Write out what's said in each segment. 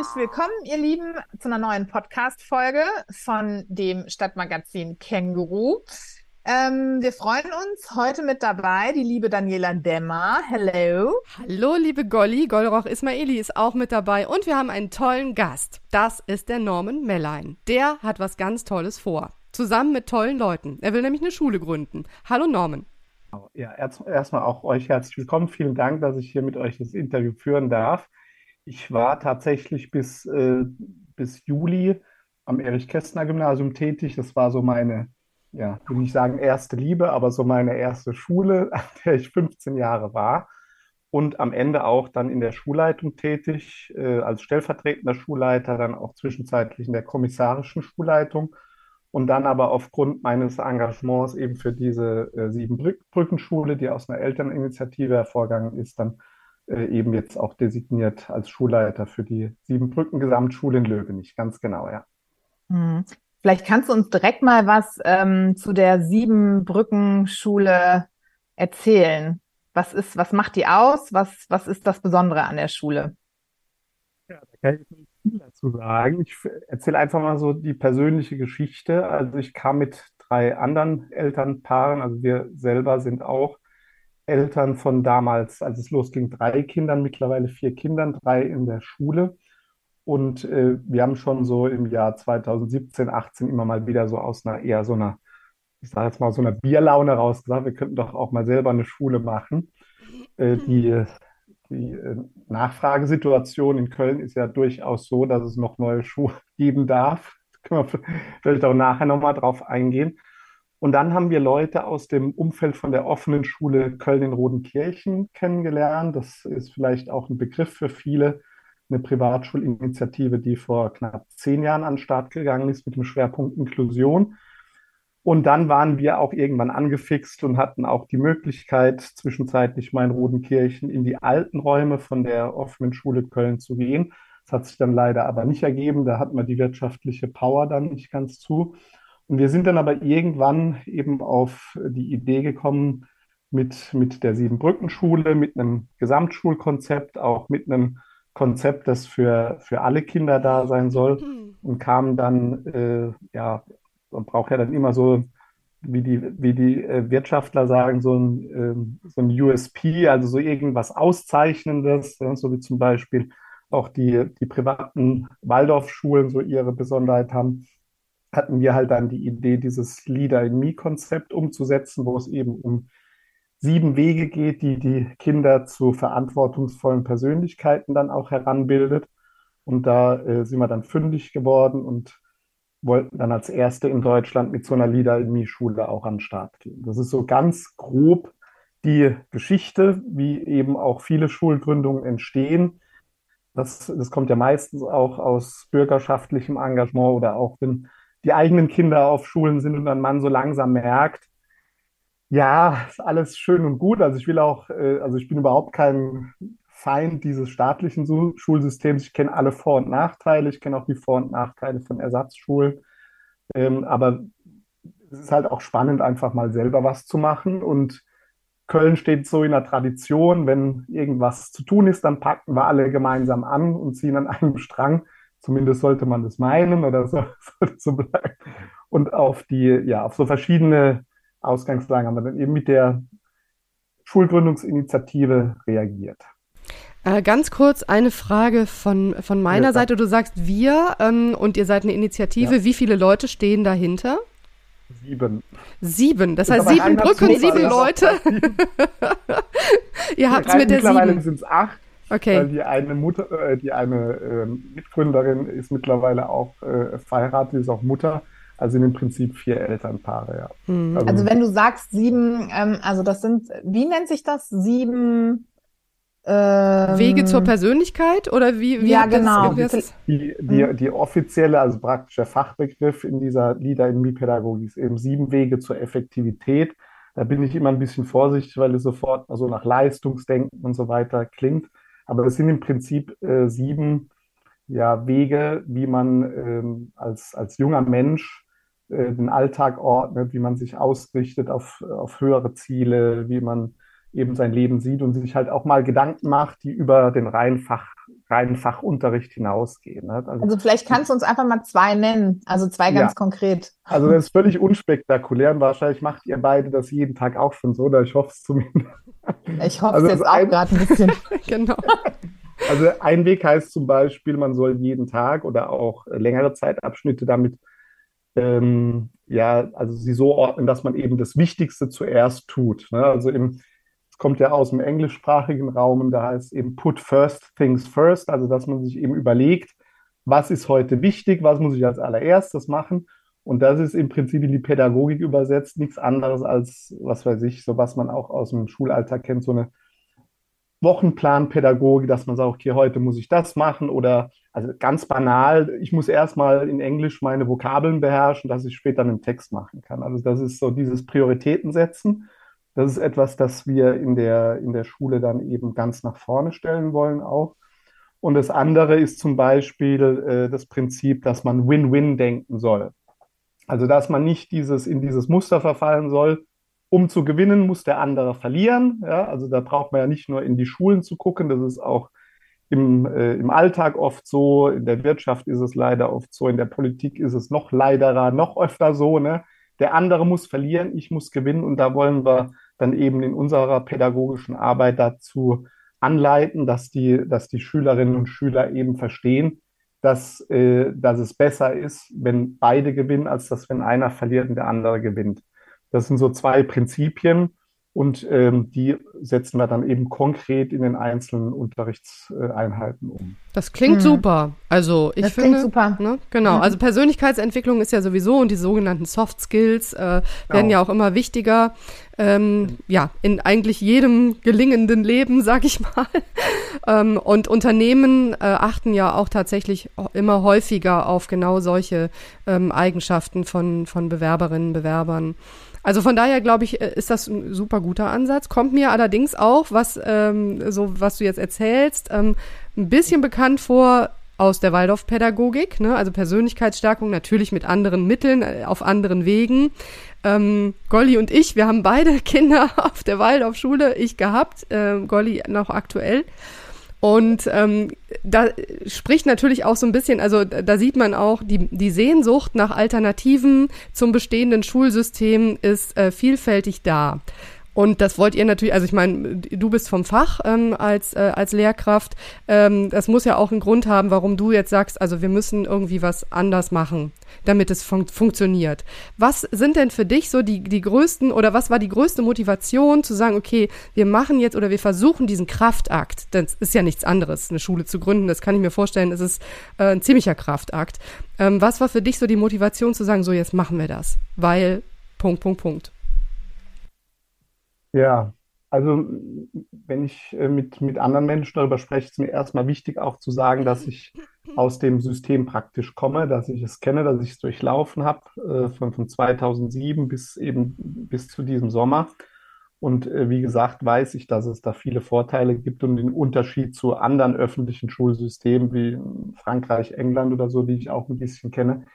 Herzlich willkommen, ihr Lieben, zu einer neuen Podcast-Folge von dem Stadtmagazin Känguru. Ähm, wir freuen uns heute mit dabei die liebe Daniela Demmer. Hello. Hallo, liebe Golli. Golroch Ismaili ist auch mit dabei und wir haben einen tollen Gast. Das ist der Norman Mellein. Der hat was ganz Tolles vor. Zusammen mit tollen Leuten. Er will nämlich eine Schule gründen. Hallo, Norman. Ja, erstmal auch euch herzlich willkommen. Vielen Dank, dass ich hier mit euch das Interview führen darf. Ich war tatsächlich bis, äh, bis Juli am Erich-Kästner-Gymnasium tätig. Das war so meine, ja, will nicht sagen erste Liebe, aber so meine erste Schule, an der ich 15 Jahre war. Und am Ende auch dann in der Schulleitung tätig, äh, als stellvertretender Schulleiter, dann auch zwischenzeitlich in der kommissarischen Schulleitung und dann aber aufgrund meines Engagements eben für diese äh, Siebenbrückenschule, die aus einer Elterninitiative hervorgegangen ist, dann äh, eben jetzt auch designiert als Schulleiter für die Siebenbrücken Gesamtschule in Löwenich, ganz genau, ja. Hm. Vielleicht kannst du uns direkt mal was ähm, zu der Siebenbrückenschule erzählen. Was ist, was macht die aus? Was, was ist das Besondere an der Schule? Ja, da kann ich nicht viel dazu sagen. Ich erzähle einfach mal so die persönliche Geschichte. Also ich kam mit drei anderen Elternpaaren, also wir selber sind auch Eltern von damals, als es losging, drei Kindern, mittlerweile vier Kindern, drei in der Schule. Und äh, wir haben schon so im Jahr 2017, 18 immer mal wieder so aus einer eher so einer, ich sage jetzt mal, so einer Bierlaune raus gesagt, wir könnten doch auch mal selber eine Schule machen. Äh, die die äh, Nachfragesituation in Köln ist ja durchaus so, dass es noch neue Schuhe geben darf. Da können wir vielleicht auch nachher nochmal drauf eingehen. Und dann haben wir Leute aus dem Umfeld von der offenen Schule Köln in Rodenkirchen kennengelernt. Das ist vielleicht auch ein Begriff für viele. Eine Privatschulinitiative, die vor knapp zehn Jahren an den Start gegangen ist mit dem Schwerpunkt Inklusion. Und dann waren wir auch irgendwann angefixt und hatten auch die Möglichkeit, zwischenzeitlich mal in Rodenkirchen in die alten Räume von der offenen Schule Köln zu gehen. Das hat sich dann leider aber nicht ergeben. Da hat man die wirtschaftliche Power dann nicht ganz zu. Und wir sind dann aber irgendwann eben auf die Idee gekommen, mit, mit der Siebenbrückenschule, mit einem Gesamtschulkonzept, auch mit einem Konzept, das für, für alle Kinder da sein soll. Und kamen dann äh, ja man braucht ja dann immer so, wie die, wie die äh, Wirtschaftler sagen, so ein, ähm, so ein USP, also so irgendwas Auszeichnendes, so wie zum Beispiel auch die, die privaten Waldorfschulen so ihre Besonderheit haben, hatten wir halt dann die Idee, dieses Leader in Me-Konzept umzusetzen, wo es eben um sieben Wege geht, die die Kinder zu verantwortungsvollen Persönlichkeiten dann auch heranbildet. Und da äh, sind wir dann fündig geworden und wollten dann als erste in Deutschland mit so einer Leader in Me-Schule auch an den Start gehen. Das ist so ganz grob die Geschichte, wie eben auch viele Schulgründungen entstehen. Das, das kommt ja meistens auch aus bürgerschaftlichem Engagement oder auch wenn die eigenen Kinder auf Schulen sind und dann man so langsam merkt, ja, ist alles schön und gut. Also ich will auch, äh, also ich bin überhaupt kein Feind dieses staatlichen Schulsystems. Ich kenne alle Vor- und Nachteile. Ich kenne auch die Vor- und Nachteile von Ersatzschulen. Ähm, aber es ist halt auch spannend, einfach mal selber was zu machen. Und Köln steht so in der Tradition, wenn irgendwas zu tun ist, dann packen wir alle gemeinsam an und ziehen an einem Strang. Zumindest sollte man das meinen oder so, sollte so bleiben. Und auf die, ja, auf so verschiedene Ausgangslagen haben wir dann eben mit der Schulgründungsinitiative reagiert. Äh, ganz kurz eine Frage von, von meiner ja, Seite. Du sagst wir ähm, und ihr seid eine Initiative. Ja. Wie viele Leute stehen dahinter? Sieben. Sieben. Das, das heißt sieben Brücken, sieben Leute. ihr habt es mit der mittlerweile sieben. sind es acht. Okay. Weil die eine Mutter, äh, die eine äh, Mitgründerin ist mittlerweile auch äh, verheiratet, ist auch Mutter. Also sind im Prinzip vier Elternpaare, ja. Mhm. Also, also, wenn du sagst sieben, ähm, also das sind, wie nennt sich das? Sieben ähm, Wege zur Persönlichkeit oder wie? wie ja, genau. Das, die, die, hm. die offizielle, also praktisch der Fachbegriff in dieser Leader in Me-Pädagogik ist eben sieben Wege zur Effektivität. Da bin ich immer ein bisschen vorsichtig, weil es sofort also nach Leistungsdenken und so weiter klingt. Aber es sind im Prinzip äh, sieben ja, Wege, wie man ähm, als, als junger Mensch äh, den Alltag ordnet, wie man sich ausrichtet auf, auf höhere Ziele, wie man eben sein Leben sieht und sich halt auch mal Gedanken macht, die über den reinen Fach, reinen Fachunterricht hinausgehen. Ne? Also, also, vielleicht kannst du uns einfach mal zwei nennen, also zwei ganz ja. konkret. Also das ist völlig unspektakulär und wahrscheinlich macht ihr beide das jeden Tag auch schon so, oder ich hoffe es zumindest. Ich hoffe also es jetzt auch gerade ein bisschen. genau. Also ein Weg heißt zum Beispiel, man soll jeden Tag oder auch längere Zeitabschnitte damit ähm, ja, also sie so ordnen, dass man eben das Wichtigste zuerst tut. Ne? Also im, kommt ja aus dem englischsprachigen Raum und da heißt eben put first things first, also dass man sich eben überlegt, was ist heute wichtig, was muss ich als allererstes machen. Und das ist im Prinzip in die Pädagogik übersetzt nichts anderes als, was weiß ich, so was man auch aus dem Schulalltag kennt, so eine Wochenplanpädagogik, dass man sagt, okay, heute muss ich das machen oder also ganz banal, ich muss erstmal in Englisch meine Vokabeln beherrschen, dass ich später einen Text machen kann. Also das ist so dieses Prioritäten setzen. Das ist etwas, das wir in der, in der Schule dann eben ganz nach vorne stellen wollen auch. Und das andere ist zum Beispiel äh, das Prinzip, dass man Win-Win denken soll. Also dass man nicht dieses, in dieses Muster verfallen soll, um zu gewinnen, muss der andere verlieren. Ja, also da braucht man ja nicht nur in die Schulen zu gucken, das ist auch im, äh, im Alltag oft so, in der Wirtschaft ist es leider oft so, in der Politik ist es noch leiderer, noch öfter so. Ne? Der andere muss verlieren, ich muss gewinnen und da wollen wir dann eben in unserer pädagogischen Arbeit dazu anleiten, dass die, dass die Schülerinnen und Schüler eben verstehen, dass, äh, dass es besser ist, wenn beide gewinnen, als dass wenn einer verliert und der andere gewinnt. Das sind so zwei Prinzipien und ähm, die setzen wir dann eben konkret in den einzelnen Unterrichtseinheiten um. Das klingt mhm. super. Also ich das finde, klingt super. Ne, genau. Mhm. Also Persönlichkeitsentwicklung ist ja sowieso und die sogenannten Soft Skills äh, werden genau. ja auch immer wichtiger. Ähm, ja, in eigentlich jedem gelingenden Leben, sag ich mal. ähm, und Unternehmen äh, achten ja auch tatsächlich immer häufiger auf genau solche ähm, Eigenschaften von, von Bewerberinnen, Bewerbern. Also von daher glaube ich, äh, ist das ein super guter Ansatz. Kommt mir allerdings auch, was ähm, so was du jetzt erzählst, ähm, ein bisschen bekannt vor aus der Waldorfpädagogik, ne? also Persönlichkeitsstärkung natürlich mit anderen Mitteln, äh, auf anderen Wegen. Ähm, Golli und ich, wir haben beide Kinder auf der Waldorfschule, ich gehabt, äh, Golli noch aktuell. Und ähm, da spricht natürlich auch so ein bisschen, also da sieht man auch, die, die Sehnsucht nach Alternativen zum bestehenden Schulsystem ist äh, vielfältig da. Und das wollt ihr natürlich, also ich meine, du bist vom Fach ähm, als, äh, als Lehrkraft. Ähm, das muss ja auch einen Grund haben, warum du jetzt sagst, also wir müssen irgendwie was anders machen, damit es fun funktioniert. Was sind denn für dich so die, die größten oder was war die größte Motivation zu sagen, okay, wir machen jetzt oder wir versuchen diesen Kraftakt, das ist ja nichts anderes, eine Schule zu gründen, das kann ich mir vorstellen, es ist äh, ein ziemlicher Kraftakt. Ähm, was war für dich so die Motivation zu sagen, so jetzt machen wir das? Weil, Punkt, Punkt, Punkt. Ja, also wenn ich äh, mit, mit anderen Menschen darüber spreche, ist mir erstmal wichtig auch zu sagen, dass ich aus dem System praktisch komme, dass ich es kenne, dass ich es durchlaufen habe, äh, von, von 2007 bis eben bis zu diesem Sommer. Und äh, wie gesagt, weiß ich, dass es da viele Vorteile gibt und den Unterschied zu anderen öffentlichen Schulsystemen wie Frankreich, England oder so, die ich auch ein bisschen kenne,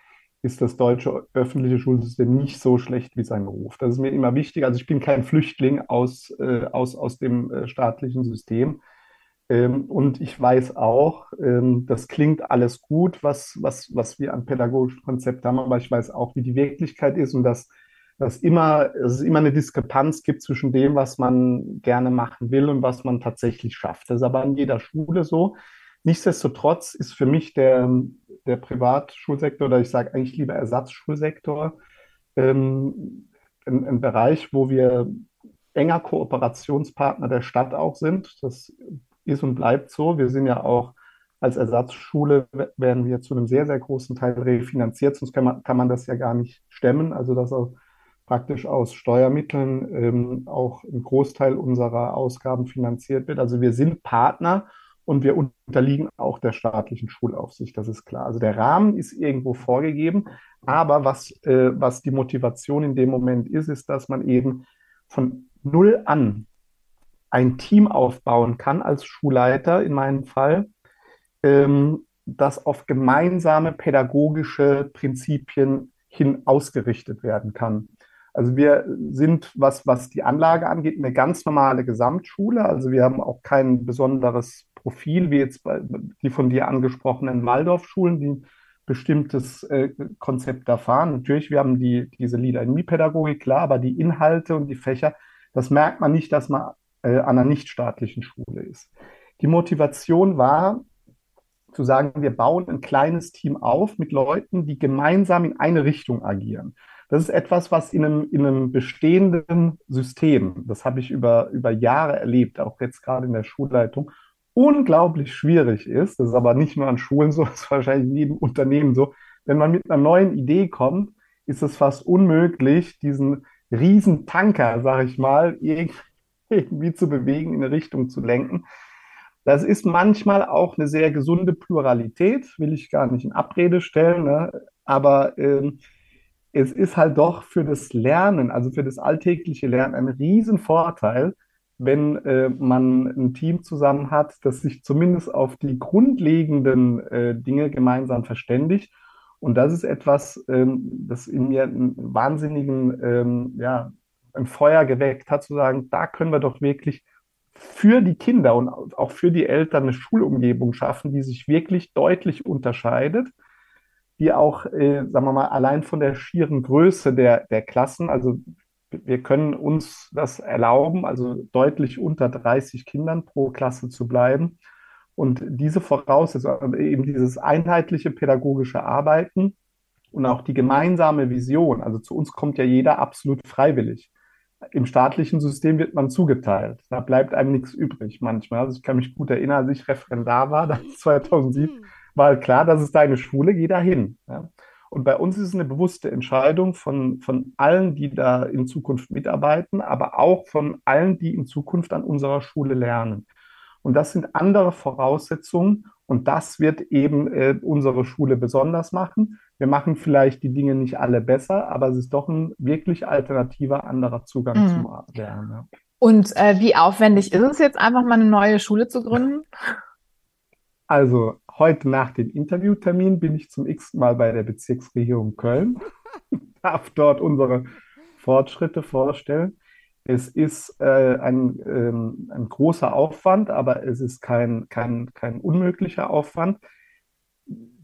ist das deutsche öffentliche Schulsystem nicht so schlecht wie sein Ruf. Das ist mir immer wichtig. Also ich bin kein Flüchtling aus, äh, aus, aus dem äh, staatlichen System. Ähm, und ich weiß auch, ähm, das klingt alles gut, was, was, was wir an pädagogischen Konzepten haben, aber ich weiß auch, wie die Wirklichkeit ist und dass, dass, immer, dass es immer eine Diskrepanz gibt zwischen dem, was man gerne machen will und was man tatsächlich schafft. Das ist aber an jeder Schule so. Nichtsdestotrotz ist für mich der, der Privatschulsektor oder ich sage eigentlich lieber Ersatzschulsektor ähm, ein, ein Bereich, wo wir enger Kooperationspartner der Stadt auch sind. Das ist und bleibt so. Wir sind ja auch als Ersatzschule werden wir zu einem sehr, sehr großen Teil refinanziert, sonst kann man, kann man das ja gar nicht stemmen. Also dass auch praktisch aus Steuermitteln ähm, auch ein Großteil unserer Ausgaben finanziert wird. Also wir sind Partner und wir unterliegen auch der staatlichen Schulaufsicht, das ist klar. Also der Rahmen ist irgendwo vorgegeben, aber was, äh, was die Motivation in dem Moment ist, ist, dass man eben von null an ein Team aufbauen kann als Schulleiter in meinem Fall, ähm, das auf gemeinsame pädagogische Prinzipien hin ausgerichtet werden kann. Also wir sind, was, was die Anlage angeht, eine ganz normale Gesamtschule. Also wir haben auch kein besonderes Profil, wie jetzt bei, die von dir angesprochenen Waldorfschulen, die ein bestimmtes äh, Konzept erfahren. Natürlich, wir haben die, diese Liedernie-Pädagogik, klar, aber die Inhalte und die Fächer, das merkt man nicht, dass man äh, an einer nichtstaatlichen Schule ist. Die Motivation war, zu sagen, wir bauen ein kleines Team auf mit Leuten, die gemeinsam in eine Richtung agieren. Das ist etwas, was in einem, in einem bestehenden System, das habe ich über, über Jahre erlebt, auch jetzt gerade in der Schulleitung, unglaublich schwierig ist. Das ist aber nicht nur an Schulen so, das ist wahrscheinlich in jedem Unternehmen so. Wenn man mit einer neuen Idee kommt, ist es fast unmöglich, diesen riesen Tanker, sage ich mal, irgendwie zu bewegen, in eine Richtung zu lenken. Das ist manchmal auch eine sehr gesunde Pluralität, will ich gar nicht in Abrede stellen, ne? aber ähm, es ist halt doch für das Lernen, also für das alltägliche Lernen, ein Riesenvorteil, wenn äh, man ein Team zusammen hat, das sich zumindest auf die grundlegenden äh, Dinge gemeinsam verständigt. Und das ist etwas, ähm, das in mir einen wahnsinnigen, ähm, ja, ein Feuer geweckt hat, zu sagen, da können wir doch wirklich für die Kinder und auch für die Eltern eine Schulumgebung schaffen, die sich wirklich deutlich unterscheidet, die auch, äh, sagen wir mal, allein von der schieren Größe der, der Klassen, also wir können uns das erlauben, also deutlich unter 30 Kindern pro Klasse zu bleiben. Und diese Voraussetzung, eben dieses einheitliche pädagogische Arbeiten und auch die gemeinsame Vision, also zu uns kommt ja jeder absolut freiwillig im staatlichen System wird man zugeteilt. Da bleibt einem nichts übrig manchmal. Also ich kann mich gut erinnern, als ich Referendar war, dann 2007, mhm. war klar, das ist deine Schule, geh da hin. Ja. Und bei uns ist es eine bewusste Entscheidung von, von allen, die da in Zukunft mitarbeiten, aber auch von allen, die in Zukunft an unserer Schule lernen. Und das sind andere Voraussetzungen und das wird eben äh, unsere Schule besonders machen. Wir machen vielleicht die Dinge nicht alle besser, aber es ist doch ein wirklich alternativer, anderer Zugang mhm. zum Lernen. Ja. Und äh, wie aufwendig ist es jetzt einfach mal eine neue Schule zu gründen? Also heute nach dem Interviewtermin bin ich zum x Mal bei der Bezirksregierung Köln, darf dort unsere Fortschritte vorstellen. Es ist äh, ein, ähm, ein großer Aufwand, aber es ist kein, kein, kein unmöglicher Aufwand.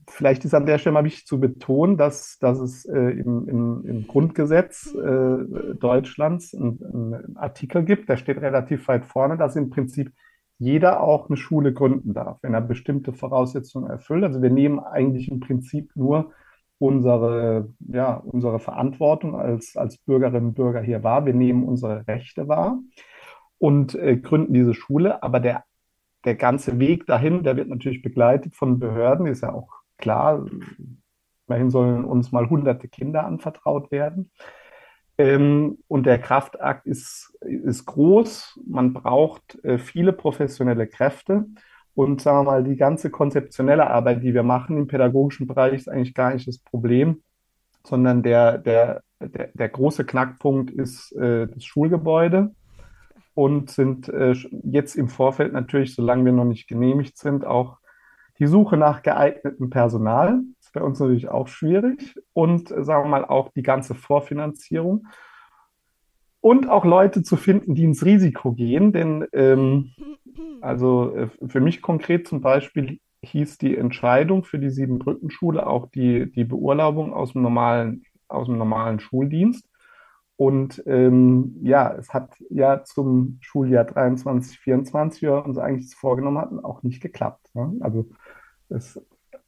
Vielleicht ist an der Stelle mal wichtig zu betonen, dass, dass es äh, im, im, im, Grundgesetz äh, Deutschlands einen, einen Artikel gibt, der steht relativ weit vorne, dass im Prinzip jeder auch eine Schule gründen darf, wenn er bestimmte Voraussetzungen erfüllt. Also wir nehmen eigentlich im Prinzip nur unsere, ja, unsere Verantwortung als, als Bürgerinnen und Bürger hier wahr. Wir nehmen unsere Rechte wahr und äh, gründen diese Schule. Aber der, der ganze Weg dahin, der wird natürlich begleitet von Behörden, ist ja auch klar. Immerhin sollen uns mal hunderte Kinder anvertraut werden. Ähm, und der Kraftakt ist, ist groß. Man braucht äh, viele professionelle Kräfte. Und sagen wir mal, die ganze konzeptionelle Arbeit, die wir machen im pädagogischen Bereich, ist eigentlich gar nicht das Problem, sondern der, der, der, der große Knackpunkt ist äh, das Schulgebäude und sind äh, jetzt im Vorfeld natürlich, solange wir noch nicht genehmigt sind, auch die Suche nach geeignetem Personal. Bei uns natürlich auch schwierig und äh, sagen wir mal auch die ganze Vorfinanzierung und auch Leute zu finden, die ins Risiko gehen. Denn ähm, also äh, für mich konkret zum Beispiel hieß die Entscheidung für die Siebenbrückenschule auch die, die Beurlaubung aus dem normalen, aus dem normalen Schuldienst. Und ähm, ja, es hat ja zum Schuljahr 23, 24, wie wir uns eigentlich vorgenommen hatten, auch nicht geklappt. Ne? Also es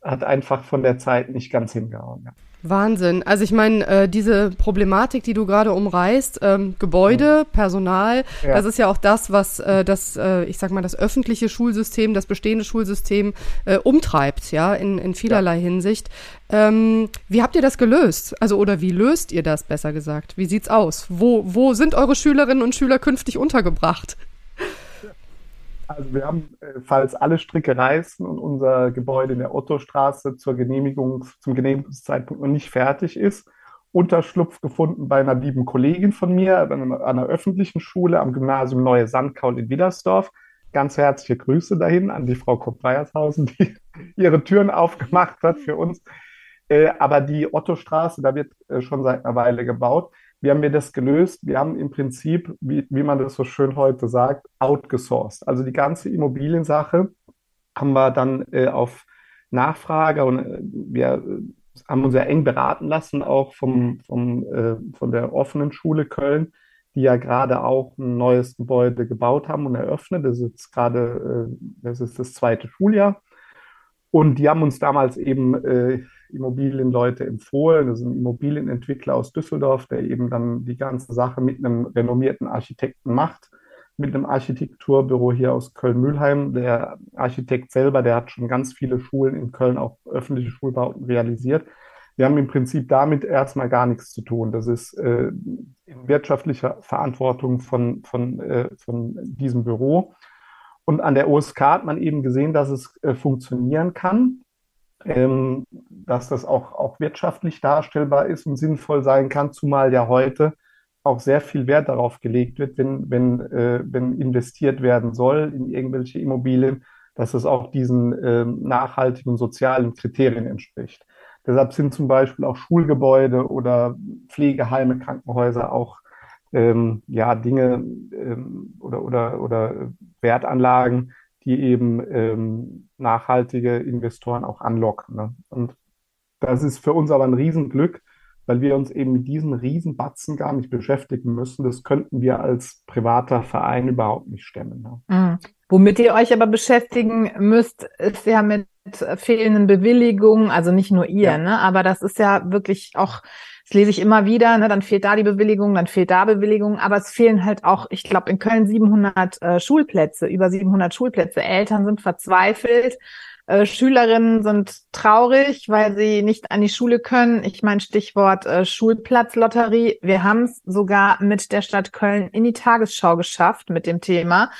hat einfach von der Zeit nicht ganz hingehauen. Ja. Wahnsinn. Also ich meine, äh, diese Problematik, die du gerade umreißt, ähm, Gebäude, Personal, ja. das ist ja auch das, was äh, das, äh, ich sag mal, das öffentliche Schulsystem, das bestehende Schulsystem äh, umtreibt, ja, in, in vielerlei ja. Hinsicht. Ähm, wie habt ihr das gelöst? Also, oder wie löst ihr das, besser gesagt? Wie sieht's aus? Wo, wo sind eure Schülerinnen und Schüler künftig untergebracht? Also wir haben, äh, falls alle Stricke reißen und unser Gebäude in der Ottostraße zur Genehmigung, zum Genehmigungszeitpunkt noch nicht fertig ist, Unterschlupf gefunden bei einer lieben Kollegin von mir an einer öffentlichen Schule am Gymnasium Neue Sandkaul in Widersdorf. Ganz herzliche Grüße dahin an die Frau Kopp-Weiershausen, die ihre Türen aufgemacht hat für uns. Äh, aber die Ottostraße, da wird äh, schon seit einer Weile gebaut. Wie haben wir das gelöst? Wir haben im Prinzip, wie, wie man das so schön heute sagt, outgesourced. Also die ganze Immobiliensache haben wir dann äh, auf Nachfrage und äh, wir haben uns ja eng beraten lassen, auch vom, vom, äh, von der offenen Schule Köln, die ja gerade auch ein neues Gebäude gebaut haben und eröffnet. Das ist jetzt gerade, äh, das ist das zweite Schuljahr. Und die haben uns damals eben äh, Immobilienleute empfohlen. Das ist ein Immobilienentwickler aus Düsseldorf, der eben dann die ganze Sache mit einem renommierten Architekten macht, mit einem Architekturbüro hier aus Köln-Mühlheim. Der Architekt selber, der hat schon ganz viele Schulen in Köln, auch öffentliche Schulbauten realisiert. Wir haben im Prinzip damit erstmal gar nichts zu tun. Das ist äh, in wirtschaftlicher Verantwortung von, von, äh, von diesem Büro. Und an der OSK hat man eben gesehen, dass es äh, funktionieren kann ähm, dass das auch, auch wirtschaftlich darstellbar ist und sinnvoll sein kann, zumal ja heute auch sehr viel Wert darauf gelegt wird, wenn, wenn, äh, wenn investiert werden soll in irgendwelche Immobilien, dass es auch diesen äh, nachhaltigen sozialen Kriterien entspricht. Deshalb sind zum Beispiel auch Schulgebäude oder Pflegeheime, Krankenhäuser auch ähm, ja, Dinge ähm, oder, oder, oder Wertanlagen, die eben ähm, nachhaltige Investoren auch anlocken. Ne? Und das ist für uns aber ein Riesenglück, weil wir uns eben mit diesen Riesenbatzen gar nicht beschäftigen müssen. Das könnten wir als privater Verein überhaupt nicht stemmen. Ne? Womit ihr euch aber beschäftigen müsst, ist ja mit fehlenden Bewilligungen, also nicht nur ihr, ja. ne? aber das ist ja wirklich auch das lese ich immer wieder, ne, dann fehlt da die Bewilligung, dann fehlt da Bewilligung, aber es fehlen halt auch, ich glaube, in Köln 700 äh, Schulplätze, über 700 Schulplätze. Eltern sind verzweifelt, äh, Schülerinnen sind traurig, weil sie nicht an die Schule können. Ich meine Stichwort äh, Schulplatzlotterie. Wir haben es sogar mit der Stadt Köln in die Tagesschau geschafft mit dem Thema.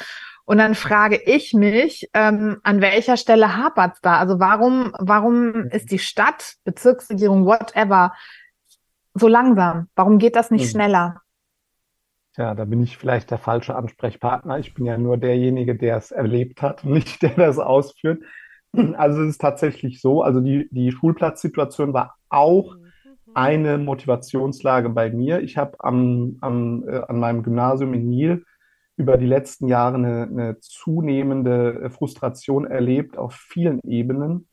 Und dann frage ich mich, ähm, an welcher Stelle hapert's da? Also warum, warum ist die Stadt, Bezirksregierung, whatever, so langsam? Warum geht das nicht hm. schneller? Ja, da bin ich vielleicht der falsche Ansprechpartner. Ich bin ja nur derjenige, der es erlebt hat, nicht der das ausführt. Also es ist tatsächlich so, also die, die Schulplatzsituation war auch eine Motivationslage bei mir. Ich habe am, am, äh, an meinem Gymnasium in Niel über die letzten Jahre eine, eine zunehmende Frustration erlebt auf vielen Ebenen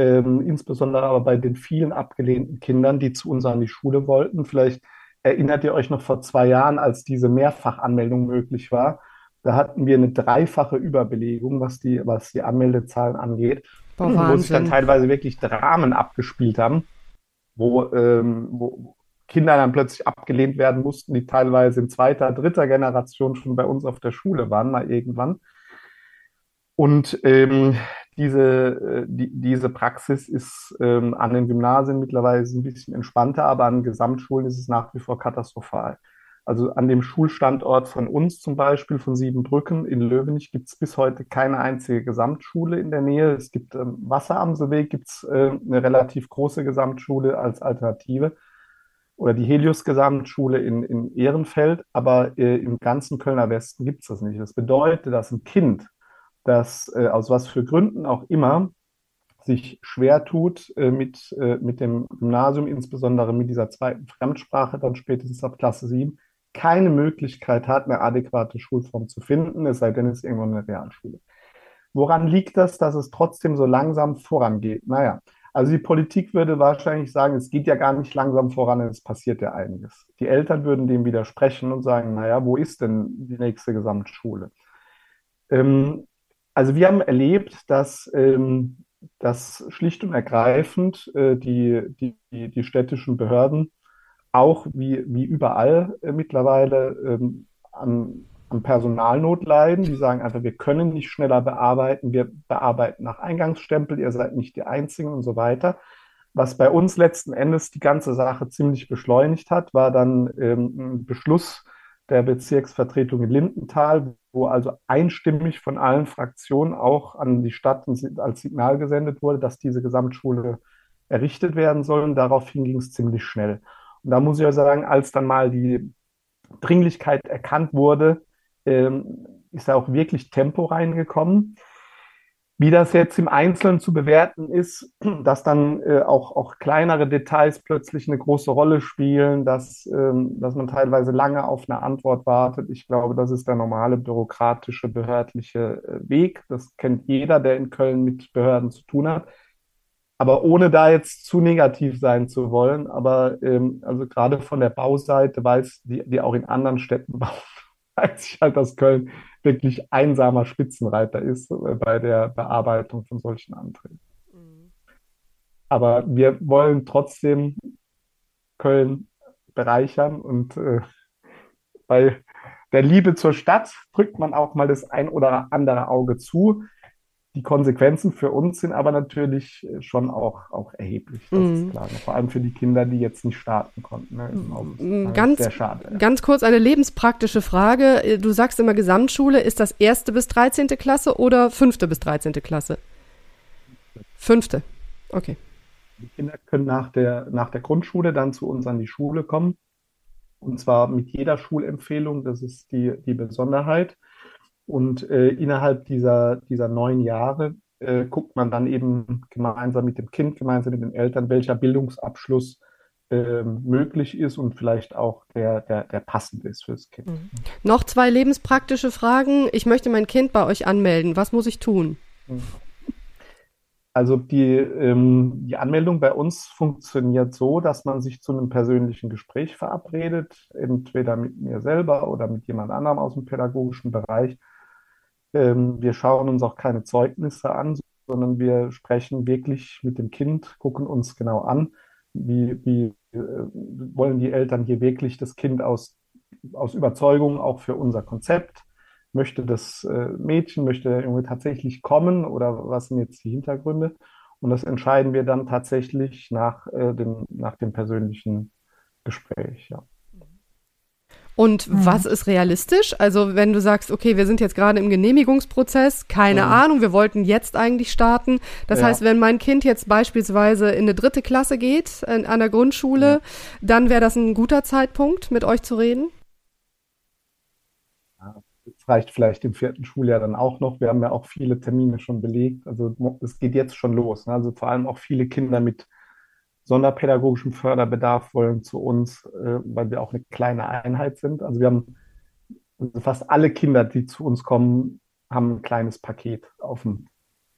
ähm, insbesondere aber bei den vielen abgelehnten Kindern, die zu uns an die Schule wollten. Vielleicht erinnert ihr euch noch vor zwei Jahren, als diese Mehrfachanmeldung möglich war. Da hatten wir eine dreifache Überbelegung, was die, was die Anmeldezahlen angeht, Boah, wo sich dann teilweise wirklich Dramen abgespielt haben, wo, ähm, wo Kinder dann plötzlich abgelehnt werden mussten, die teilweise in zweiter, dritter Generation schon bei uns auf der Schule waren, mal irgendwann. Und ähm, diese, äh, die, diese Praxis ist ähm, an den Gymnasien mittlerweile ein bisschen entspannter, aber an Gesamtschulen ist es nach wie vor katastrophal. Also an dem Schulstandort von uns zum Beispiel, von Siebenbrücken in Löwenich, gibt es bis heute keine einzige Gesamtschule in der Nähe. Es gibt ähm, Wasseramselweg, gibt es äh, eine relativ große Gesamtschule als Alternative oder die Helios-Gesamtschule in, in Ehrenfeld, aber äh, im ganzen Kölner Westen gibt es das nicht. Das bedeutet, dass ein Kind das äh, aus was für Gründen auch immer sich schwer tut äh, mit, äh, mit dem Gymnasium, insbesondere mit dieser zweiten Fremdsprache, dann spätestens ab Klasse 7, keine Möglichkeit hat, eine adäquate Schulform zu finden, es sei denn, es ist irgendwo eine Realschule. Woran liegt das, dass es trotzdem so langsam vorangeht? Naja, also die Politik würde wahrscheinlich sagen, es geht ja gar nicht langsam voran, es passiert ja einiges. Die Eltern würden dem widersprechen und sagen, naja, wo ist denn die nächste Gesamtschule? Ähm, also wir haben erlebt, dass, ähm, dass schlicht und ergreifend äh, die, die, die städtischen Behörden auch wie, wie überall äh, mittlerweile ähm, an, an Personalnot leiden. Die sagen einfach, wir können nicht schneller bearbeiten, wir bearbeiten nach Eingangsstempel, ihr seid nicht die Einzigen und so weiter. Was bei uns letzten Endes die ganze Sache ziemlich beschleunigt hat, war dann ähm, ein Beschluss der Bezirksvertretung in Lindenthal, wo also einstimmig von allen Fraktionen auch an die Stadt als Signal gesendet wurde, dass diese Gesamtschule errichtet werden soll. Und daraufhin ging es ziemlich schnell. Und da muss ich ja sagen, als dann mal die Dringlichkeit erkannt wurde, ähm, ist da auch wirklich Tempo reingekommen. Wie das jetzt im Einzelnen zu bewerten ist, dass dann äh, auch, auch kleinere Details plötzlich eine große Rolle spielen, dass, ähm, dass man teilweise lange auf eine Antwort wartet. Ich glaube, das ist der normale bürokratische, behördliche äh, Weg. Das kennt jeder, der in Köln mit Behörden zu tun hat. Aber ohne da jetzt zu negativ sein zu wollen, aber ähm, also gerade von der Bauseite weiß, die, die auch in anderen Städten bauen, weiß ich halt, dass Köln wirklich einsamer Spitzenreiter ist äh, bei der Bearbeitung von solchen Anträgen. Mhm. Aber wir wollen trotzdem Köln bereichern und äh, bei der Liebe zur Stadt drückt man auch mal das ein oder andere Auge zu. Die Konsequenzen für uns sind aber natürlich äh, schon auch, auch erheblich, das mm. ist mhm. klar. Vor allem für die Kinder, die jetzt nicht starten konnten. Ne, mm, ganz, sehr schade, ja. ganz kurz eine lebenspraktische Frage. Äh, du sagst immer Gesamtschule. Ist das erste bis 13. Klasse oder fünfte bis 13. Klasse? Fünfte. Okay. Die Kinder können nach der, nach der Grundschule dann zu uns an die Schule kommen. Und zwar mit jeder Schulempfehlung. Das ist die, die Besonderheit. Und äh, innerhalb dieser, dieser neun Jahre äh, guckt man dann eben gemeinsam mit dem Kind, gemeinsam mit den Eltern, welcher Bildungsabschluss äh, möglich ist und vielleicht auch der, der, der passend ist fürs Kind. Mhm. Noch zwei lebenspraktische Fragen. Ich möchte mein Kind bei euch anmelden. Was muss ich tun? Mhm. Also die, ähm, die Anmeldung bei uns funktioniert so, dass man sich zu einem persönlichen Gespräch verabredet, entweder mit mir selber oder mit jemand anderem aus dem pädagogischen Bereich. Ähm, wir schauen uns auch keine Zeugnisse an, sondern wir sprechen wirklich mit dem Kind, gucken uns genau an, wie, wie äh, wollen die Eltern hier wirklich das Kind aus, aus Überzeugung auch für unser Konzept. Möchte das äh, Mädchen, möchte der Junge tatsächlich kommen oder was sind jetzt die Hintergründe? Und das entscheiden wir dann tatsächlich nach, äh, dem, nach dem persönlichen Gespräch, ja. Und mhm. was ist realistisch? Also, wenn du sagst, okay, wir sind jetzt gerade im Genehmigungsprozess, keine mhm. Ahnung, wir wollten jetzt eigentlich starten. Das ja. heißt, wenn mein Kind jetzt beispielsweise in eine dritte Klasse geht, in, an der Grundschule, ja. dann wäre das ein guter Zeitpunkt, mit euch zu reden? Es reicht vielleicht im vierten Schuljahr dann auch noch. Wir haben ja auch viele Termine schon belegt. Also es geht jetzt schon los. Ne? Also vor allem auch viele Kinder mit sonderpädagogischem Förderbedarf wollen zu uns, äh, weil wir auch eine kleine Einheit sind. Also wir haben also fast alle Kinder, die zu uns kommen, haben ein kleines Paket auf dem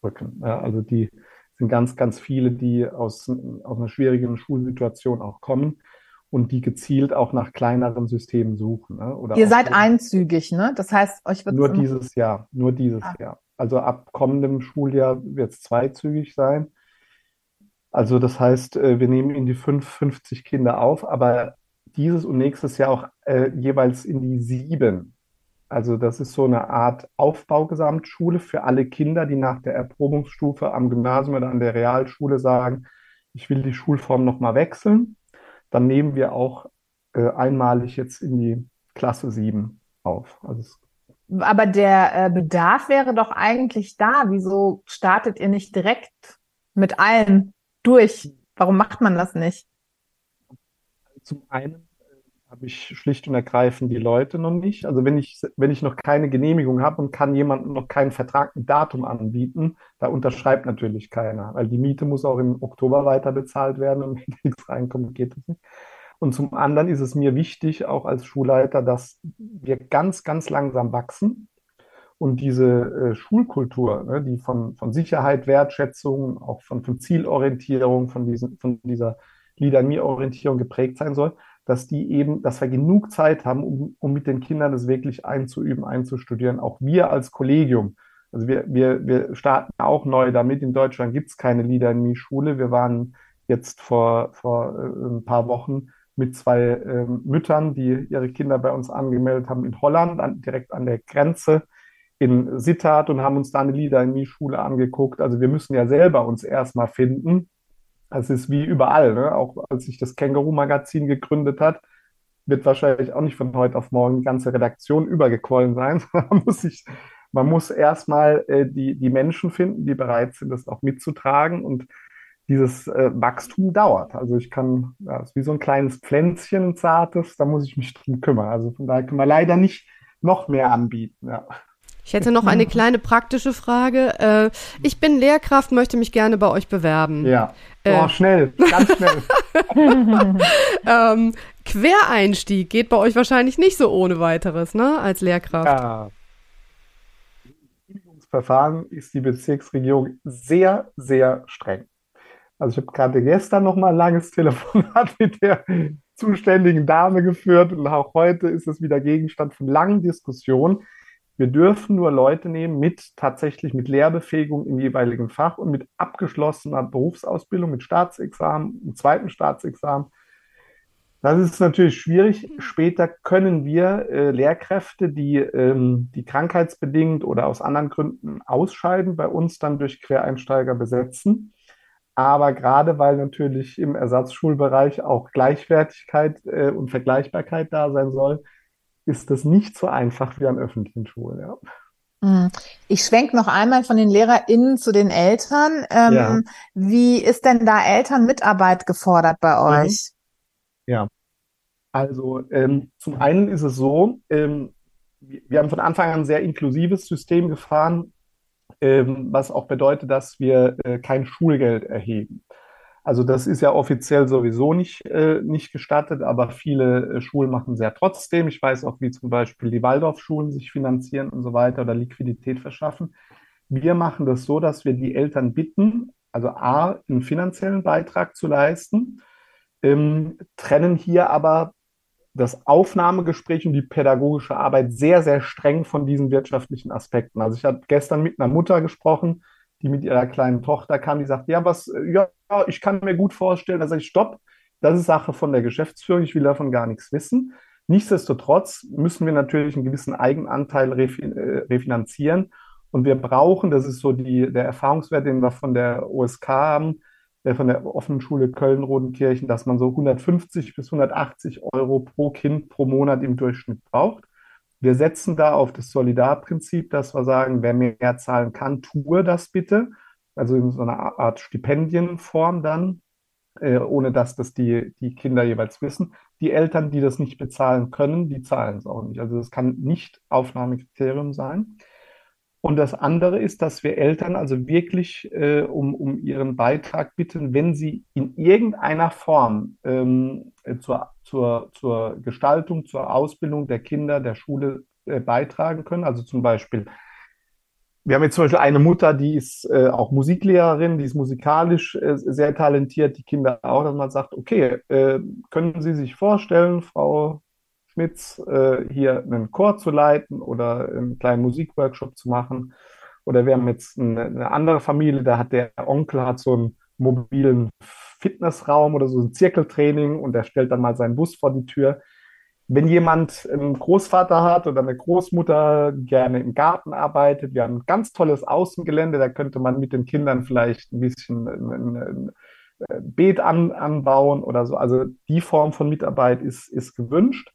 Rücken. Ja, also die sind ganz, ganz viele, die aus, aus einer schwierigen Schulsituation auch kommen und die gezielt auch nach kleineren Systemen suchen. Ne? Oder Ihr seid einzügig, ne? Das heißt, euch wird nur dieses Jahr, nur dieses ah. Jahr. Also ab kommendem Schuljahr wird es zweizügig sein. Also das heißt, äh, wir nehmen in die 50 Kinder auf, aber dieses und nächstes Jahr auch äh, jeweils in die sieben. Also das ist so eine Art Aufbaugesamtschule für alle Kinder, die nach der Erprobungsstufe am Gymnasium oder an der Realschule sagen, ich will die Schulform nochmal wechseln. Dann nehmen wir auch äh, einmalig jetzt in die Klasse sieben auf. Also aber der äh, Bedarf wäre doch eigentlich da. Wieso startet ihr nicht direkt mit allen durch? Warum macht man das nicht? Zum einen äh, habe ich schlicht und ergreifend die Leute noch nicht. Also wenn ich, wenn ich noch keine Genehmigung habe und kann jemandem noch keinen Vertrag mit Datum anbieten, da unterschreibt natürlich keiner, weil die Miete muss auch im Oktober weiter bezahlt werden und wenn nichts reinkommt, geht das nicht. Und zum anderen ist es mir wichtig, auch als Schulleiter, dass wir ganz, ganz langsam wachsen und diese äh, Schulkultur, ne, die von, von Sicherheit, Wertschätzung, auch von, von Zielorientierung, von, diesen, von dieser Leader-Me-Orientierung geprägt sein soll, dass die eben, dass wir genug Zeit haben, um, um mit den Kindern das wirklich einzuüben, einzustudieren. Auch wir als Kollegium. Also wir, wir, wir starten auch neu damit. In Deutschland gibt es keine Leader-Me-Schule. Wir waren jetzt vor, vor äh, ein paar Wochen mit zwei äh, Müttern, die ihre Kinder bei uns angemeldet haben in Holland, an, direkt an der Grenze in Sittard und haben uns da eine Lieder in die Schule angeguckt. Also wir müssen ja selber uns erstmal finden. Es ist wie überall, ne? auch als sich das Känguru-Magazin gegründet hat, wird wahrscheinlich auch nicht von heute auf morgen die ganze Redaktion übergequollen sein. man muss muss erstmal äh, die, die Menschen finden, die bereit sind, das auch mitzutragen. Und dieses äh, Wachstum dauert. Also ich kann, ja, ist wie so ein kleines Pflänzchen, ein zartes, da muss ich mich drum kümmern. Also von daher können wir leider nicht noch mehr anbieten. Ja. Ich hätte noch eine kleine praktische Frage. Äh, ich bin Lehrkraft, möchte mich gerne bei euch bewerben. Ja. Äh, oh, schnell, ganz schnell. ähm, Quereinstieg geht bei euch wahrscheinlich nicht so ohne weiteres, ne, als Lehrkraft. Ja. Verfahren ist die Bezirksregierung sehr, sehr streng. Also ich habe gerade gestern noch mal ein langes Telefonat mit der zuständigen Dame geführt und auch heute ist es wieder Gegenstand von langen Diskussionen. Wir dürfen nur Leute nehmen mit tatsächlich mit Lehrbefähigung im jeweiligen Fach und mit abgeschlossener Berufsausbildung, mit Staatsexamen, mit zweiten Staatsexamen. Das ist natürlich schwierig. Später können wir äh, Lehrkräfte, die, ähm, die krankheitsbedingt oder aus anderen Gründen ausscheiden, bei uns dann durch Quereinsteiger besetzen. Aber gerade weil natürlich im Ersatzschulbereich auch Gleichwertigkeit äh, und Vergleichbarkeit da sein soll, ist das nicht so einfach wie an öffentlichen Schulen. Ja. Hm. Ich schwenke noch einmal von den LehrerInnen zu den Eltern. Ähm, ja. Wie ist denn da Elternmitarbeit gefordert bei mhm. euch? Ja, also ähm, zum einen ist es so, ähm, wir haben von Anfang an ein sehr inklusives System gefahren ähm, was auch bedeutet, dass wir äh, kein Schulgeld erheben. Also das ist ja offiziell sowieso nicht, äh, nicht gestattet, aber viele äh, Schulen machen es ja trotzdem. Ich weiß auch, wie zum Beispiel die Waldorfschulen sich finanzieren und so weiter oder Liquidität verschaffen. Wir machen das so, dass wir die Eltern bitten, also A, einen finanziellen Beitrag zu leisten, ähm, trennen hier aber das Aufnahmegespräch und die pädagogische Arbeit sehr, sehr streng von diesen wirtschaftlichen Aspekten. Also ich habe gestern mit einer Mutter gesprochen, die mit ihrer kleinen Tochter kam, die sagt, ja, was, ja, ich kann mir gut vorstellen, da sage ich, stopp, das ist Sache von der Geschäftsführung, ich will davon gar nichts wissen. Nichtsdestotrotz müssen wir natürlich einen gewissen Eigenanteil äh, refinanzieren. Und wir brauchen, das ist so die, der Erfahrungswert, den wir von der OSK haben, von der offenen Schule Köln-Rodenkirchen, dass man so 150 bis 180 Euro pro Kind pro Monat im Durchschnitt braucht. Wir setzen da auf das Solidarprinzip, dass wir sagen, wer mehr zahlen kann, tue das bitte. Also in so einer Art Stipendienform dann, äh, ohne dass das die, die Kinder jeweils wissen. Die Eltern, die das nicht bezahlen können, die zahlen es auch nicht. Also das kann nicht Aufnahmekriterium sein. Und das andere ist, dass wir Eltern also wirklich äh, um, um ihren Beitrag bitten, wenn sie in irgendeiner Form ähm, zur, zur, zur Gestaltung, zur Ausbildung der Kinder der Schule äh, beitragen können. Also zum Beispiel, wir haben jetzt zum Beispiel eine Mutter, die ist äh, auch Musiklehrerin, die ist musikalisch äh, sehr talentiert, die Kinder auch, dass man sagt, okay, äh, können Sie sich vorstellen, Frau Schmitz äh, hier einen Chor zu leiten oder einen kleinen Musikworkshop zu machen. Oder wir haben jetzt eine, eine andere Familie, da hat der Onkel hat so einen mobilen Fitnessraum oder so ein Zirkeltraining und der stellt dann mal seinen Bus vor die Tür. Wenn jemand einen Großvater hat oder eine Großmutter gerne im Garten arbeitet, wir haben ein ganz tolles Außengelände, da könnte man mit den Kindern vielleicht ein bisschen ein, ein, ein Beet an, anbauen oder so. Also die Form von Mitarbeit ist, ist gewünscht.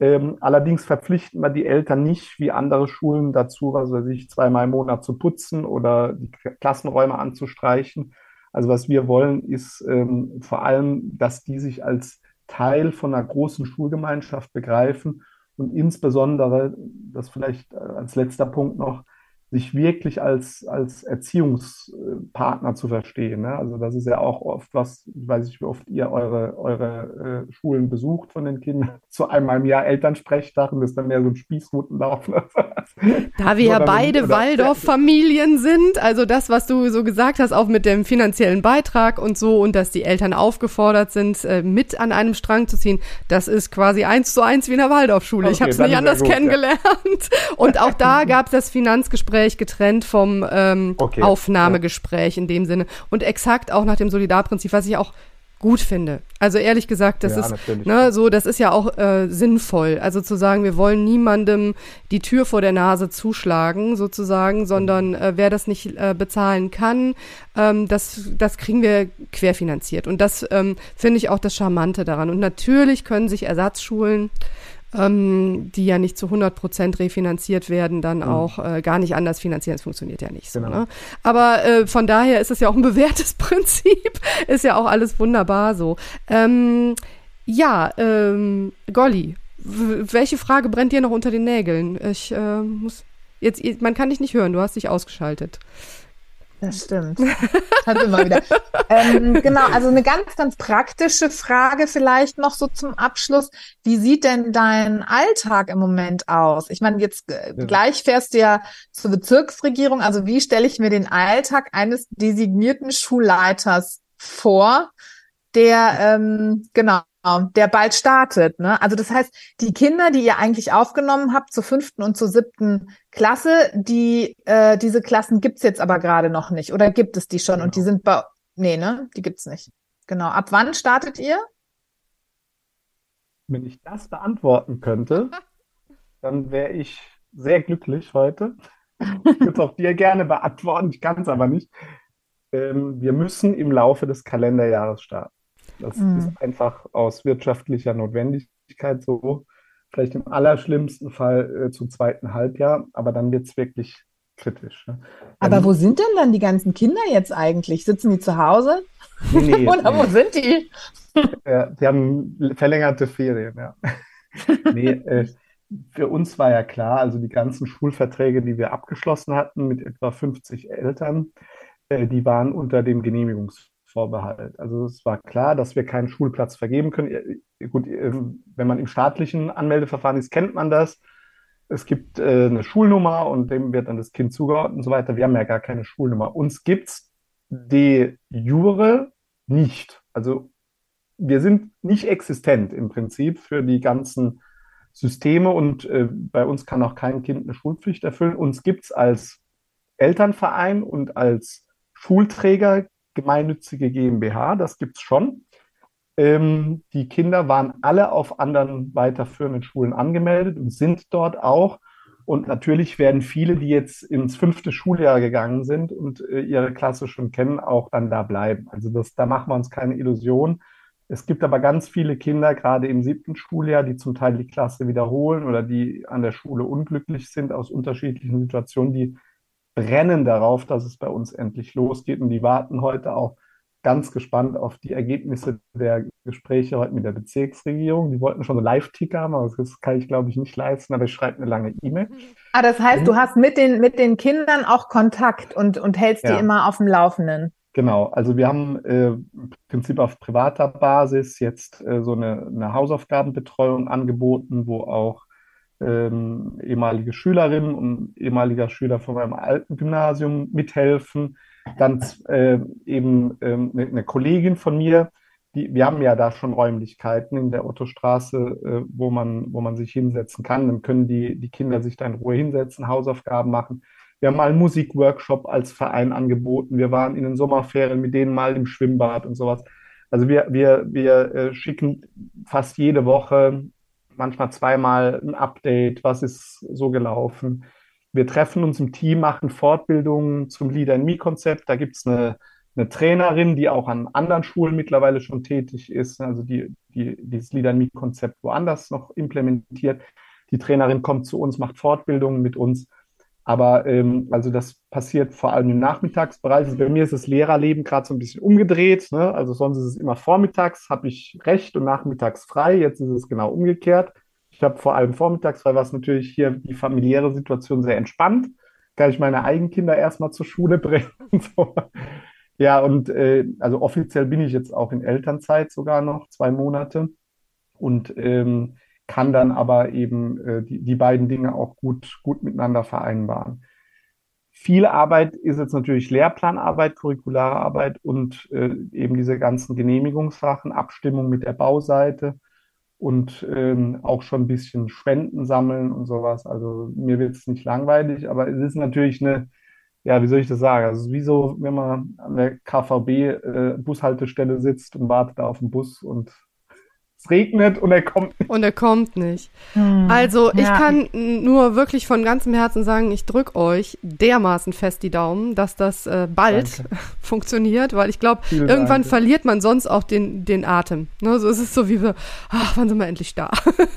Ähm, allerdings verpflichten wir die Eltern nicht wie andere Schulen dazu, also sich zweimal im Monat zu putzen oder die Klassenräume anzustreichen. Also was wir wollen, ist ähm, vor allem, dass die sich als Teil von einer großen Schulgemeinschaft begreifen und insbesondere, das vielleicht äh, als letzter Punkt noch, sich wirklich als, als Erziehungspartner zu verstehen. Ne? Also das ist ja auch oft was, ich weiß nicht, wie oft ihr eure, eure äh, Schulen besucht von den Kindern, zu einmal im Jahr Elternsprechtag und das ist dann mehr so ein Spießrutenlauf. da wir ja beide Waldorf-Familien sind, also das, was du so gesagt hast, auch mit dem finanziellen Beitrag und so und dass die Eltern aufgefordert sind, äh, mit an einem Strang zu ziehen, das ist quasi eins zu eins wie in der Waldorfschule. Okay, ich habe es nicht anders gut, kennengelernt. Ja. Und auch da gab es das Finanzgespräch Gespräch getrennt vom ähm, okay. Aufnahmegespräch ja. in dem Sinne. Und exakt auch nach dem Solidarprinzip, was ich auch gut finde. Also ehrlich gesagt, das ja, ist ne, so, das ist ja auch äh, sinnvoll. Also zu sagen, wir wollen niemandem die Tür vor der Nase zuschlagen, sozusagen, sondern äh, wer das nicht äh, bezahlen kann, ähm, das, das kriegen wir querfinanziert. Und das ähm, finde ich auch das Charmante daran. Und natürlich können sich Ersatzschulen ähm, die ja nicht zu 100 Prozent refinanziert werden, dann mhm. auch äh, gar nicht anders finanzieren. Das funktioniert ja nicht so. Genau. Ne? Aber äh, von daher ist es ja auch ein bewährtes Prinzip. ist ja auch alles wunderbar so. Ähm, ja, ähm, Golli, welche Frage brennt dir noch unter den Nägeln? Ich äh, muss Jetzt, man kann dich nicht hören, du hast dich ausgeschaltet. Das stimmt. Hat immer wieder. ähm, genau, also eine ganz, ganz praktische Frage vielleicht noch so zum Abschluss. Wie sieht denn dein Alltag im Moment aus? Ich meine, jetzt äh, ja. gleich fährst du ja zur Bezirksregierung. Also wie stelle ich mir den Alltag eines designierten Schulleiters vor, der ähm, genau der bald startet. Ne? Also das heißt, die Kinder, die ihr eigentlich aufgenommen habt zur fünften und zur siebten Klasse, die äh, diese Klassen gibt's jetzt aber gerade noch nicht. Oder gibt es die schon? Genau. Und die genau. sind bei. Nee, ne? Die gibt's nicht. Genau. Ab wann startet ihr? Wenn ich das beantworten könnte, dann wäre ich sehr glücklich heute. Ich würde es auch dir gerne beantworten, ich kann es aber nicht. Ähm, wir müssen im Laufe des Kalenderjahres starten. Das mhm. ist einfach aus wirtschaftlicher Notwendigkeit so. Vielleicht im allerschlimmsten Fall äh, zum zweiten Halbjahr, aber dann wird es wirklich kritisch. Ne? Aber wo sind denn dann die ganzen Kinder jetzt eigentlich? Sitzen die zu Hause? Nee, Oder nee. wo sind die? Ja, die haben verlängerte Ferien, ja. nee, äh, für uns war ja klar, also die ganzen Schulverträge, die wir abgeschlossen hatten mit etwa 50 Eltern, äh, die waren unter dem Genehmigungs Vorbehalt. Also es war klar, dass wir keinen Schulplatz vergeben können. Gut, wenn man im staatlichen Anmeldeverfahren ist, kennt man das. Es gibt äh, eine Schulnummer und dem wird dann das Kind zugeordnet und so weiter. Wir haben ja gar keine Schulnummer. Uns gibt es de jure nicht. Also wir sind nicht existent im Prinzip für die ganzen Systeme und äh, bei uns kann auch kein Kind eine Schulpflicht erfüllen. Uns gibt es als Elternverein und als Schulträger gemeinnützige GmbH, das gibt es schon. Ähm, die Kinder waren alle auf anderen weiterführenden Schulen angemeldet und sind dort auch. Und natürlich werden viele, die jetzt ins fünfte Schuljahr gegangen sind und äh, ihre Klasse schon kennen, auch dann da bleiben. Also das, da machen wir uns keine Illusion. Es gibt aber ganz viele Kinder, gerade im siebten Schuljahr, die zum Teil die Klasse wiederholen oder die an der Schule unglücklich sind aus unterschiedlichen Situationen, die brennen darauf, dass es bei uns endlich losgeht. Und die warten heute auch ganz gespannt auf die Ergebnisse der Gespräche heute mit der Bezirksregierung. Die wollten schon einen Live-Ticker haben, aber das kann ich, glaube ich, nicht leisten, aber ich schreibe eine lange E-Mail. Ah, das heißt, du hast mit den, mit den Kindern auch Kontakt und, und hältst ja. die immer auf dem Laufenden. Genau, also wir haben äh, im Prinzip auf privater Basis jetzt äh, so eine, eine Hausaufgabenbetreuung angeboten, wo auch ähm, ehemalige Schülerinnen und ehemaliger Schüler von meinem alten Gymnasium mithelfen. Dann äh, eben ähm, eine, eine, Kollegin von mir, die, wir haben ja da schon Räumlichkeiten in der Ottostraße, äh, wo man, wo man sich hinsetzen kann. Dann können die, die Kinder sich da in Ruhe hinsetzen, Hausaufgaben machen. Wir haben mal einen Musikworkshop als Verein angeboten. Wir waren in den Sommerferien mit denen mal im Schwimmbad und sowas. Also wir, wir, wir äh, schicken fast jede Woche manchmal zweimal ein Update, was ist so gelaufen. Wir treffen uns im Team, machen Fortbildungen zum Leader in Me-Konzept. Da gibt es eine, eine Trainerin, die auch an anderen Schulen mittlerweile schon tätig ist, also die, die dieses Leader in Me-Konzept woanders noch implementiert. Die Trainerin kommt zu uns, macht Fortbildungen mit uns. Aber ähm, also das passiert vor allem im Nachmittagsbereich. Also bei mir ist das Lehrerleben gerade so ein bisschen umgedreht. Ne? Also sonst ist es immer vormittags, habe ich recht und nachmittags frei. Jetzt ist es genau umgekehrt. Ich habe vor allem vormittags frei, was natürlich hier die familiäre Situation sehr entspannt. Kann ich meine eigenen Kinder erstmal zur Schule bringen. Und so. Ja, und äh, also offiziell bin ich jetzt auch in Elternzeit sogar noch, zwei Monate. Und ähm, kann dann aber eben äh, die, die beiden Dinge auch gut, gut miteinander vereinbaren. Viel Arbeit ist jetzt natürlich Lehrplanarbeit, curriculare Arbeit und äh, eben diese ganzen Genehmigungssachen, Abstimmung mit der Bauseite und ähm, auch schon ein bisschen Spenden sammeln und sowas. Also mir wird es nicht langweilig, aber es ist natürlich eine, ja, wie soll ich das sagen? Also wie so, wenn man an der KVB-Bushaltestelle äh, sitzt und wartet auf den Bus und es regnet und er kommt nicht. Und er kommt nicht. Hm. Also ich ja. kann nur wirklich von ganzem Herzen sagen, ich drücke euch dermaßen fest die Daumen, dass das äh, bald Danke. funktioniert, weil ich glaube, irgendwann Danke. verliert man sonst auch den, den Atem. Ne? So ist es so wie wir, ach, wann sind wir endlich da?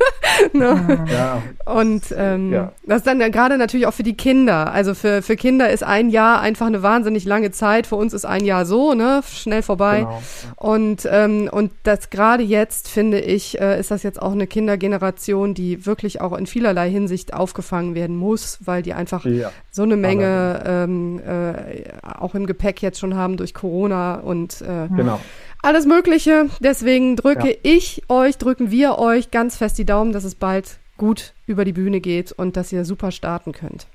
ne? ja. Und ähm, ja. das ist dann gerade natürlich auch für die Kinder. Also für, für Kinder ist ein Jahr einfach eine wahnsinnig lange Zeit. Für uns ist ein Jahr so, ne, schnell vorbei. Genau. Und, ähm, und das gerade jetzt finde finde ich, äh, ist das jetzt auch eine Kindergeneration, die wirklich auch in vielerlei Hinsicht aufgefangen werden muss, weil die einfach Ja. so eine Menge ähm, äh, auch im Gepäck jetzt schon haben durch Corona und äh, Genau. alles Mögliche. Deswegen drücke Ja. ich euch, drücken wir euch ganz fest die Daumen, dass es bald gut über die Bühne geht und dass ihr super starten könnt.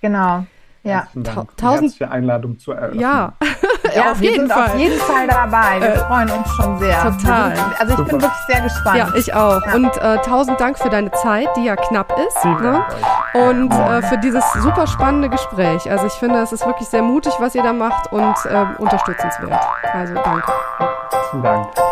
Genau. Ja. Für tausend- herzliche Einladung zur Eröffnung. Ja, Ja, auf wir jeden sind Fall. auf jeden Fall dabei. Wir Äh, freuen uns schon sehr. total. Sind, also ich bin Super. wirklich sehr gespannt. Ja, ich auch. Ja. Und äh, tausend Dank für deine Zeit, die ja knapp ist. Vielen Ne? Und äh, für dieses super spannende Gespräch. Also ich finde, es ist wirklich sehr mutig, was ihr da macht und äh, unterstützenswert. Also danke. Herzlichen Dank.